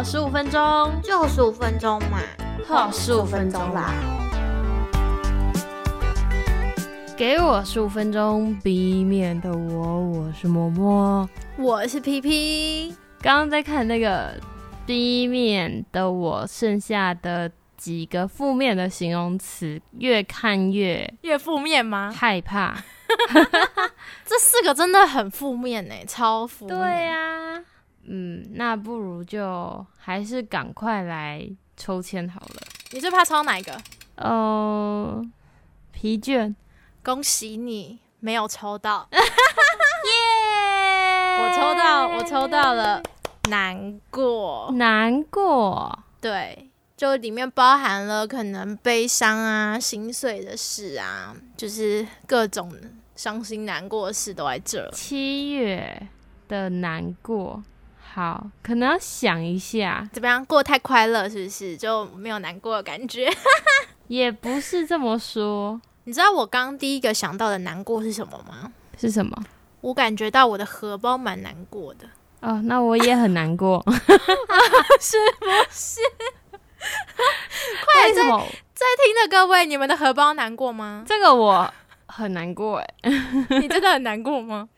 呵，十五分钟，就十五分钟嘛，呵，十五分钟啦。给我十五分钟，B 面的我，我是默默，我是皮皮。刚刚在看那个 B 面的我，剩下的几个负面的形容词，越看越越负面吗？害怕。这四个真的很负面呢，超负面。对呀，嗯，那不如就还是赶快来抽签好了。你最怕抽哪一个？呃，疲倦。恭喜你没有抽到，耶！我抽到，我抽到了，难过，难过。对，就里面包含了可能悲伤啊、心碎的事啊，就是各种伤心难过的事都在这。七月的难过，好，可能要想一下，怎么样过太快乐是不是就没有难过的感觉？也不是这么说。你知道我刚第一个想到的难过是什么吗？是什么？我感觉到我的荷包蛮难过的。哦，那我也很难过。是不是？快在在听的各位，你们的荷包难过吗？这个我很难过哎。你真的很难过吗？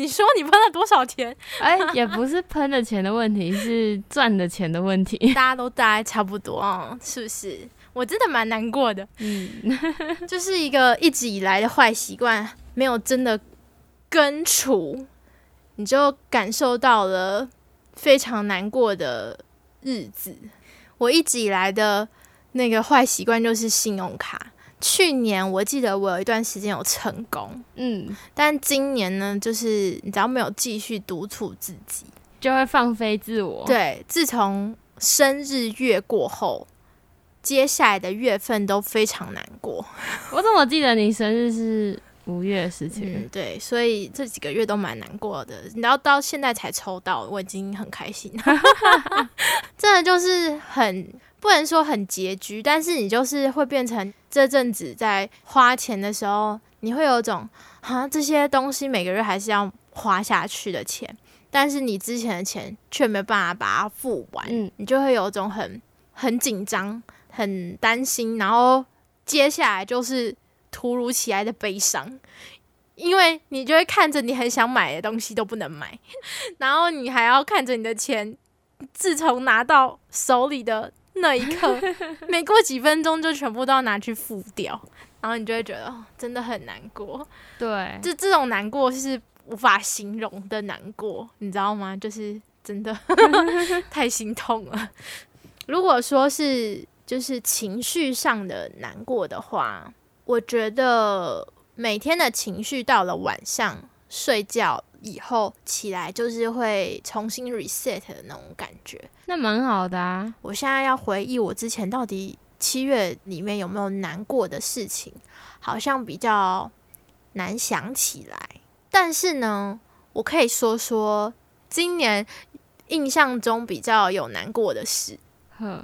你说你喷了多少钱？哎，也不是喷的钱的问题，是赚的钱的问题。大家都大概差不多哦，是不是？我真的蛮难过的，嗯，就是一个一直以来的坏习惯没有真的根除，你就感受到了非常难过的日子。我一直以来的那个坏习惯就是信用卡。去年我记得我有一段时间有成功，嗯，但今年呢，就是你只要没有继续督促自己，就会放飞自我。对，自从生日月过后。接下来的月份都非常难过。我怎么记得你生日是五月十七日？嗯，对，所以这几个月都蛮难过的。然后到现在才抽到，我已经很开心。真的就是很不能说很拮据，但是你就是会变成这阵子在花钱的时候，你会有种啊这些东西每个月还是要花下去的钱，但是你之前的钱却没办法把它付完，嗯，你就会有种很很紧张。很担心，然后接下来就是突如其来的悲伤，因为你就会看着你很想买的东西都不能买，然后你还要看着你的钱，自从拿到手里的那一刻，没过几分钟就全部都要拿去付掉，然后你就会觉得真的很难过。对，就这种难过是无法形容的难过，你知道吗？就是真的 太心痛了。如果说是。就是情绪上的难过的话，我觉得每天的情绪到了晚上睡觉以后起来，就是会重新 reset 的那种感觉。那蛮好的啊！我现在要回忆我之前到底七月里面有没有难过的事情，好像比较难想起来。但是呢，我可以说说今年印象中比较有难过的事。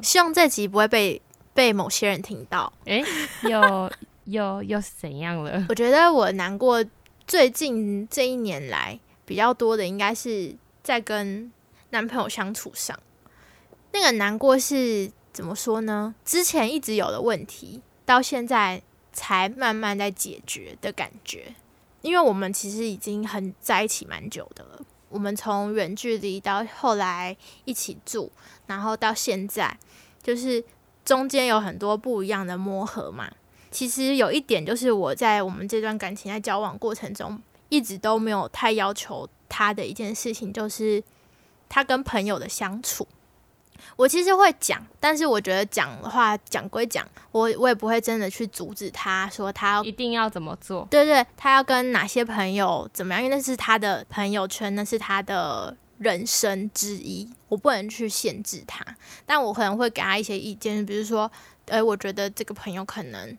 希望这集不会被被某些人听到。哎，又又又是怎样了？我觉得我难过，最近这一年来比较多的，应该是在跟男朋友相处上。那个难过是怎么说呢？之前一直有的问题，到现在才慢慢在解决的感觉。因为我们其实已经很在一起蛮久的了。我们从远距离到后来一起住，然后到现在，就是中间有很多不一样的磨合嘛。其实有一点就是我在我们这段感情在交往过程中，一直都没有太要求他的一件事情，就是他跟朋友的相处。我其实会讲，但是我觉得讲的话讲归讲，我我也不会真的去阻止他说他一定要怎么做。对对，他要跟哪些朋友怎么样？因为那是他的朋友圈，那是他的人生之一，我不能去限制他。但我可能会给他一些意见，比如说，呃，我觉得这个朋友可能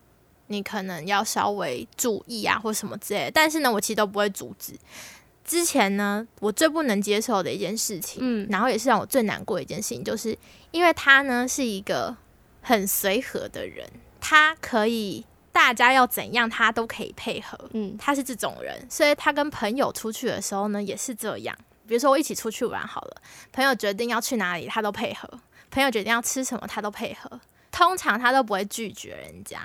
你可能要稍微注意啊，或什么之类。但是呢，我其实都不会阻止。之前呢，我最不能接受的一件事情，嗯，然后也是让我最难过的一件事情，就是因为他呢是一个很随和的人，他可以大家要怎样他都可以配合，嗯，他是这种人，所以他跟朋友出去的时候呢也是这样。比如说我一起出去玩好了，朋友决定要去哪里，他都配合；朋友决定要吃什么，他都配合。通常他都不会拒绝人家，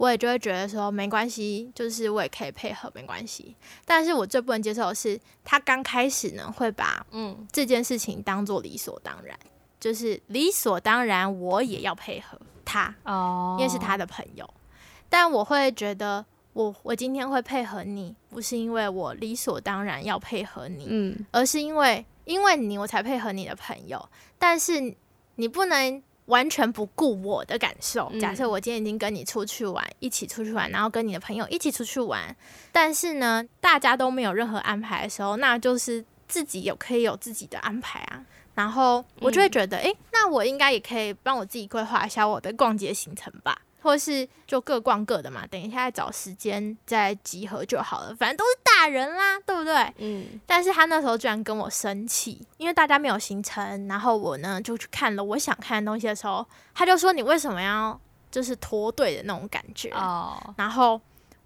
我也就会觉得说没关系，就是我也可以配合，没关系。但是我最不能接受的是，他刚开始呢会把嗯这件事情当做理所当然，就是理所当然我也要配合他哦，因为是他的朋友。但我会觉得，我我今天会配合你，不是因为我理所当然要配合你，嗯，而是因为因为你我才配合你的朋友。但是你不能。完全不顾我的感受。假设我今天已经跟你出去玩，一起出去玩，然后跟你的朋友一起出去玩，但是呢，大家都没有任何安排的时候，那就是自己有可以有自己的安排啊。然后我就会觉得，哎，那我应该也可以帮我自己规划一下我的逛街行程吧。或是就各逛各的嘛，等一下找时间再集合就好了，反正都是大人啦，对不对？嗯。但是他那时候居然跟我生气，因为大家没有行程，然后我呢就去看了我想看的东西的时候，他就说你为什么要就是脱队的那种感觉哦。然后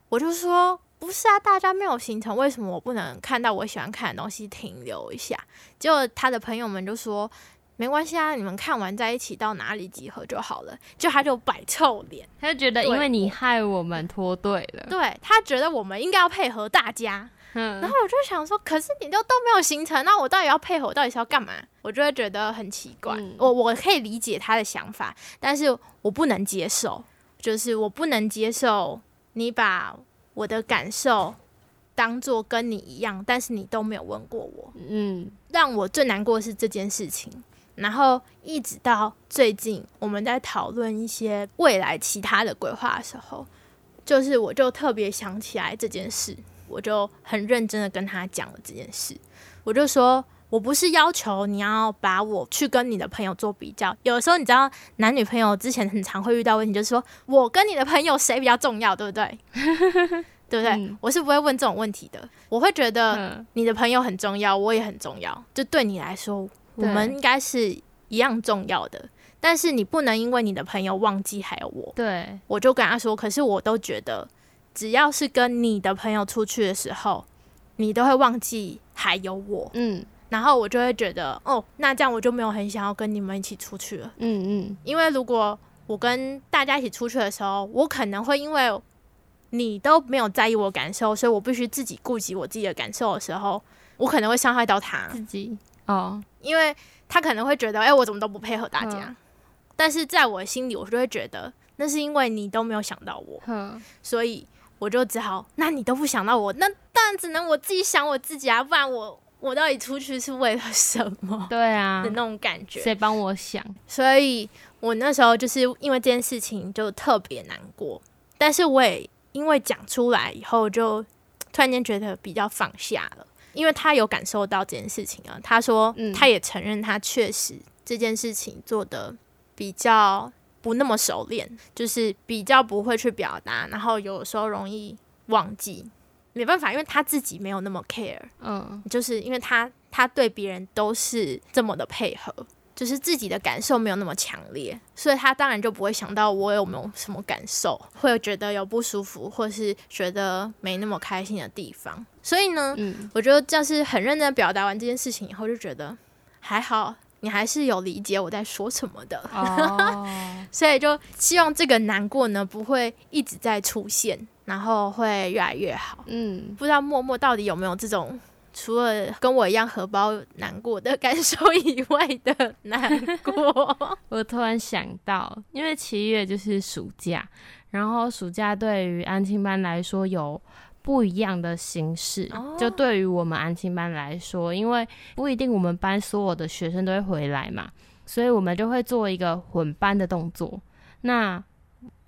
我就说不是啊，大家没有行程，为什么我不能看到我喜欢看的东西停留一下？结果他的朋友们就说。没关系啊，你们看完在一起到哪里集合就好了。就他就摆臭脸，他就觉得因为你害我们脱队了。对他觉得我们应该要配合大家。嗯，然后我就想说，可是你都都没有行程，那我到底要配合，我到底是要干嘛？我就会觉得很奇怪。我我可以理解他的想法，但是我不能接受，就是我不能接受你把我的感受当做跟你一样，但是你都没有问过我。嗯，让我最难过的是这件事情。然后一直到最近，我们在讨论一些未来其他的规划的时候，就是我就特别想起来这件事，我就很认真的跟他讲了这件事。我就说，我不是要求你要把我去跟你的朋友做比较。有的时候你知道，男女朋友之前很常会遇到问题，就是说我跟你的朋友谁比较重要，对不对？对不对？我是不会问这种问题的。我会觉得你的朋友很重要，我也很重要。就对你来说。我们应该是一样重要的，但是你不能因为你的朋友忘记还有我。对，我就跟他说，可是我都觉得，只要是跟你的朋友出去的时候，你都会忘记还有我。嗯，然后我就会觉得，哦，那这样我就没有很想要跟你们一起出去了。嗯嗯，因为如果我跟大家一起出去的时候，我可能会因为你都没有在意我感受，所以我必须自己顾及我自己的感受的时候，我可能会伤害到他自己。哦，因为他可能会觉得，哎，我怎么都不配合大家，但是在我心里，我就会觉得，那是因为你都没有想到我，所以我就只好，那你都不想到我，那当然只能我自己想我自己啊，不然我我到底出去是为了什么？对啊，的那种感觉，谁帮我想？所以我那时候就是因为这件事情就特别难过，但是我也因为讲出来以后，就突然间觉得比较放下了。因为他有感受到这件事情啊，他说，他也承认他确实这件事情做的比较不那么熟练，就是比较不会去表达，然后有时候容易忘记，没办法，因为他自己没有那么 care，嗯，就是因为他他对别人都是这么的配合。就是自己的感受没有那么强烈，所以他当然就不会想到我有没有什么感受，会觉得有不舒服，或是觉得没那么开心的地方。所以呢，我觉得就是很认真表达完这件事情以后，就觉得还好，你还是有理解我在说什么的。哦，所以就希望这个难过呢不会一直在出现，然后会越来越好。嗯，不知道默默到底有没有这种。除了跟我一样荷包难过的感受以外的难过，我突然想到，因为七月就是暑假，然后暑假对于安亲班来说有不一样的形式。就对于我们安亲班来说，因为不一定我们班所有的学生都会回来嘛，所以我们就会做一个混班的动作。那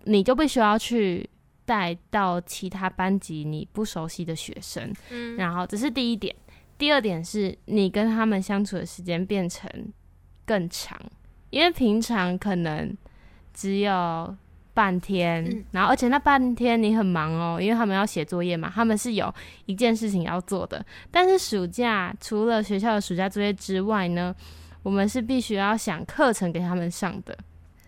你就必须要去。带到其他班级你不熟悉的学生，嗯，然后这是第一点。第二点是你跟他们相处的时间变成更长，因为平常可能只有半天，然后而且那半天你很忙哦，因为他们要写作业嘛，他们是有一件事情要做的。但是暑假除了学校的暑假作业之外呢，我们是必须要想课程给他们上的，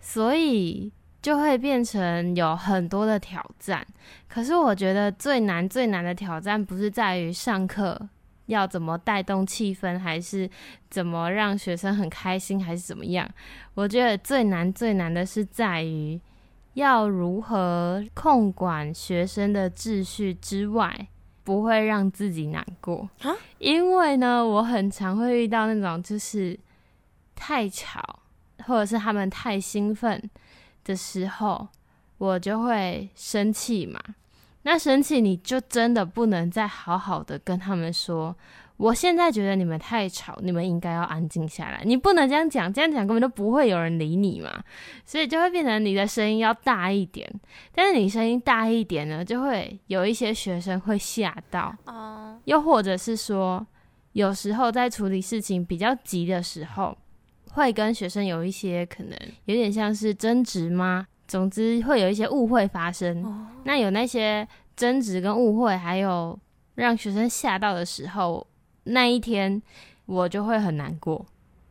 所以。就会变成有很多的挑战，可是我觉得最难最难的挑战不是在于上课要怎么带动气氛，还是怎么让学生很开心，还是怎么样？我觉得最难最难的是在于要如何控管学生的秩序之外，不会让自己难过啊。因为呢，我很常会遇到那种就是太吵，或者是他们太兴奋的时候，我就会生气嘛。那生气，你就真的不能再好好的跟他们说，我现在觉得你们太吵，你们应该要安静下来。你不能这样讲，这样讲根本就不会有人理你嘛。所以就会变成你的声音要大一点，但是你声音大一点呢，就会有一些学生会吓到。哦，又或者是说，有时候在处理事情比较急的时候，会跟学生有一些可能有点像是争执吗？总之会有一些误会发生，那有那些争执跟误会，还有让学生吓到的时候，那一天我就会很难过，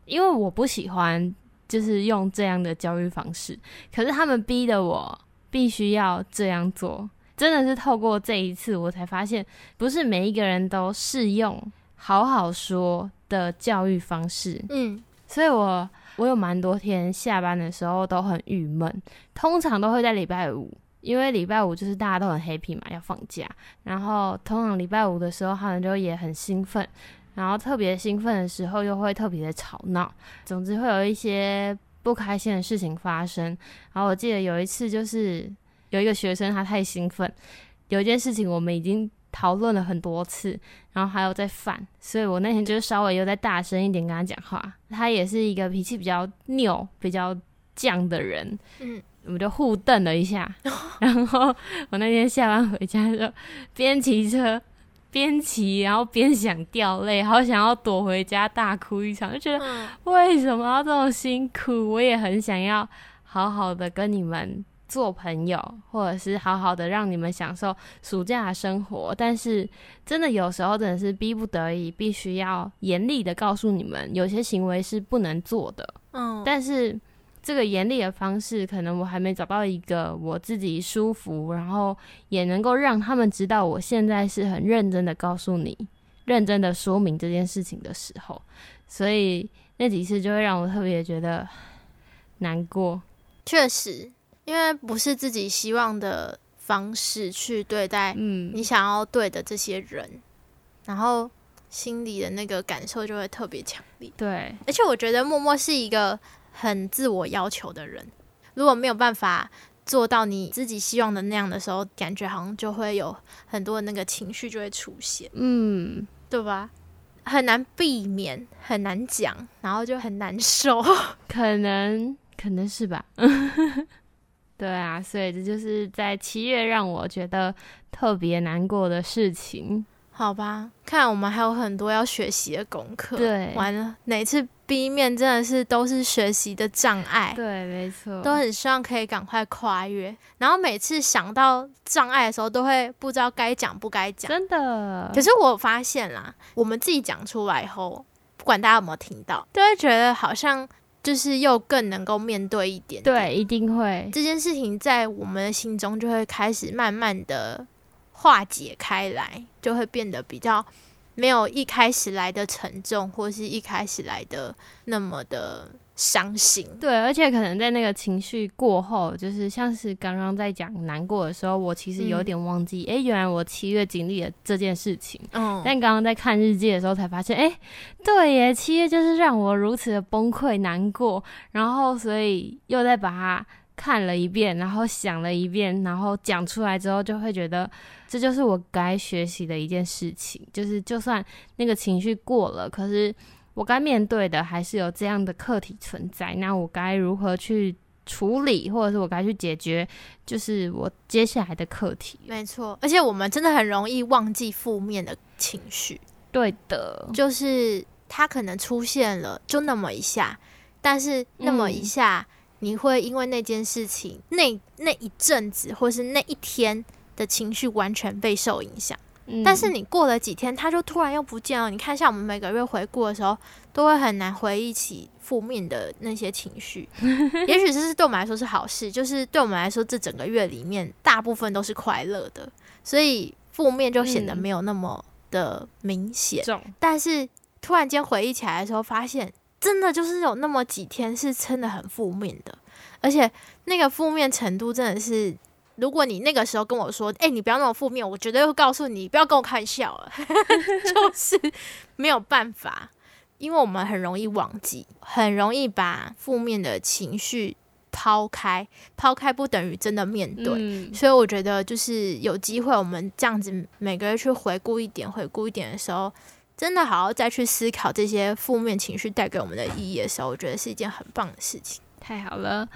因为我不喜欢就是用这样的教育方式，可是他们逼的我必须要这样做，真的是透过这一次我才发现，不是每一个人都适用好好说的教育方式，嗯，所以我。我有蛮多天下班的时候都很郁闷，通常都会在礼拜五，因为礼拜五就是大家都很 happy 嘛，要放假。然后通常礼拜五的时候，他们就也很兴奋，然后特别兴奋的时候又会特别的吵闹，总之会有一些不开心的事情发生。然后我记得有一次就是有一个学生他太兴奋，有一件事情我们已经。讨论了很多次，然后还有在犯，所以我那天就稍微又再大声一点跟他讲话。他也是一个脾气比较拗、比较犟的人，嗯，我们就互瞪了一下。然后我那天下班回家就边骑车边骑，然后边想掉泪，好想要躲回家大哭一场，就觉得为什么要这么辛苦？我也很想要好好的跟你们。做朋友，或者是好好的让你们享受暑假的生活，但是真的有时候真的是逼不得已，必须要严厉的告诉你们，有些行为是不能做的。嗯，但是这个严厉的方式，可能我还没找到一个我自己舒服，然后也能够让他们知道我现在是很认真的告诉你，认真的说明这件事情的时候，所以那几次就会让我特别觉得难过。确实。因为不是自己希望的方式去对待嗯你想要对的这些人，然后心里的那个感受就会特别强烈。对，而且我觉得默默是一个很自我要求的人，如果没有办法做到你自己希望的那样的时候，感觉好像就会有很多的那个情绪就会出现，嗯，对吧？很难避免，很难讲，然后就很难受，可能可能是吧。对啊，所以这就是在七月让我觉得特别难过的事情。好吧，看我们还有很多要学习的功课。对，完了，哪次 B 面真的是都是学习的障碍。对，没错，都很希望可以赶快跨越。然后每次想到障碍的时候，都会不知道该讲不该讲。真的。可是我发现啦，我们自己讲出来以后，不管大家有没有听到，都会觉得好像。就是又更能够面对一点，对，一定会这件事情在我们的心中就会开始慢慢的化解开来，就会变得比较。没有一开始来的沉重，或是一开始来的那么的伤心。对，而且可能在那个情绪过后，就是像是刚刚在讲难过的时候，我其实有点忘记，哎，原来我七月经历了这件事情。嗯，但刚刚在看日记的时候才发现，哎，对耶，七月就是让我如此的崩溃难过，然后所以又再把它。看了一遍，然后想了一遍，然后讲出来之后，就会觉得这就是我该学习的一件事情。就是就算那个情绪过了，可是我该面对的还是有这样的课题存在。那我该如何去处理，或者是我该去解决，就是我接下来的课题。没错，而且我们真的很容易忘记负面的情绪。对的，就是它可能出现了，就那么一下，但是那么一下。你会因为那件事情，那那一阵子，或是那一天的情绪完全备受影响。但是你过了几天，它就突然又不见了。你看，像我们每个月回顾的时候，都会很难回忆起负面的那些情绪。也许这是对我们来说是好事，就是对我们来说，这整个月里面大部分都是快乐的，所以负面就显得没有那么的明显，但是突然间回忆起来的时候，发现真的就是有那么几天是真的很负面的，而且那个负面程度真的是，如果你那个时候跟我说，哎，你不要那么负面，我绝对会告诉你不要跟我开玩笑了，就是没有办法，因为我们很容易忘记，很容易把负面的情绪。抛开，抛开不等于真的面对，所以我觉得就是有机会，我们这样子每个月去回顾一点，回顾一点的时候，真的好好再去思考这些负面情绪带给我们的意义的时候，我觉得是一件很棒的事情。太好了，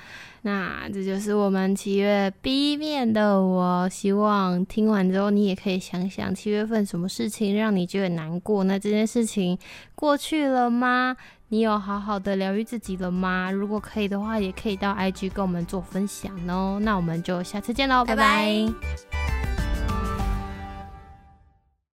那这就是我们七月 B 面的。我希望听完之后，你也可以想想七月份什么事情让你觉得难过？那这件事情过去了吗？你有好好的疗愈自己了吗？如果可以的话，也可以到 IG 跟我们做分享哦。那我们就下次见喽，拜拜。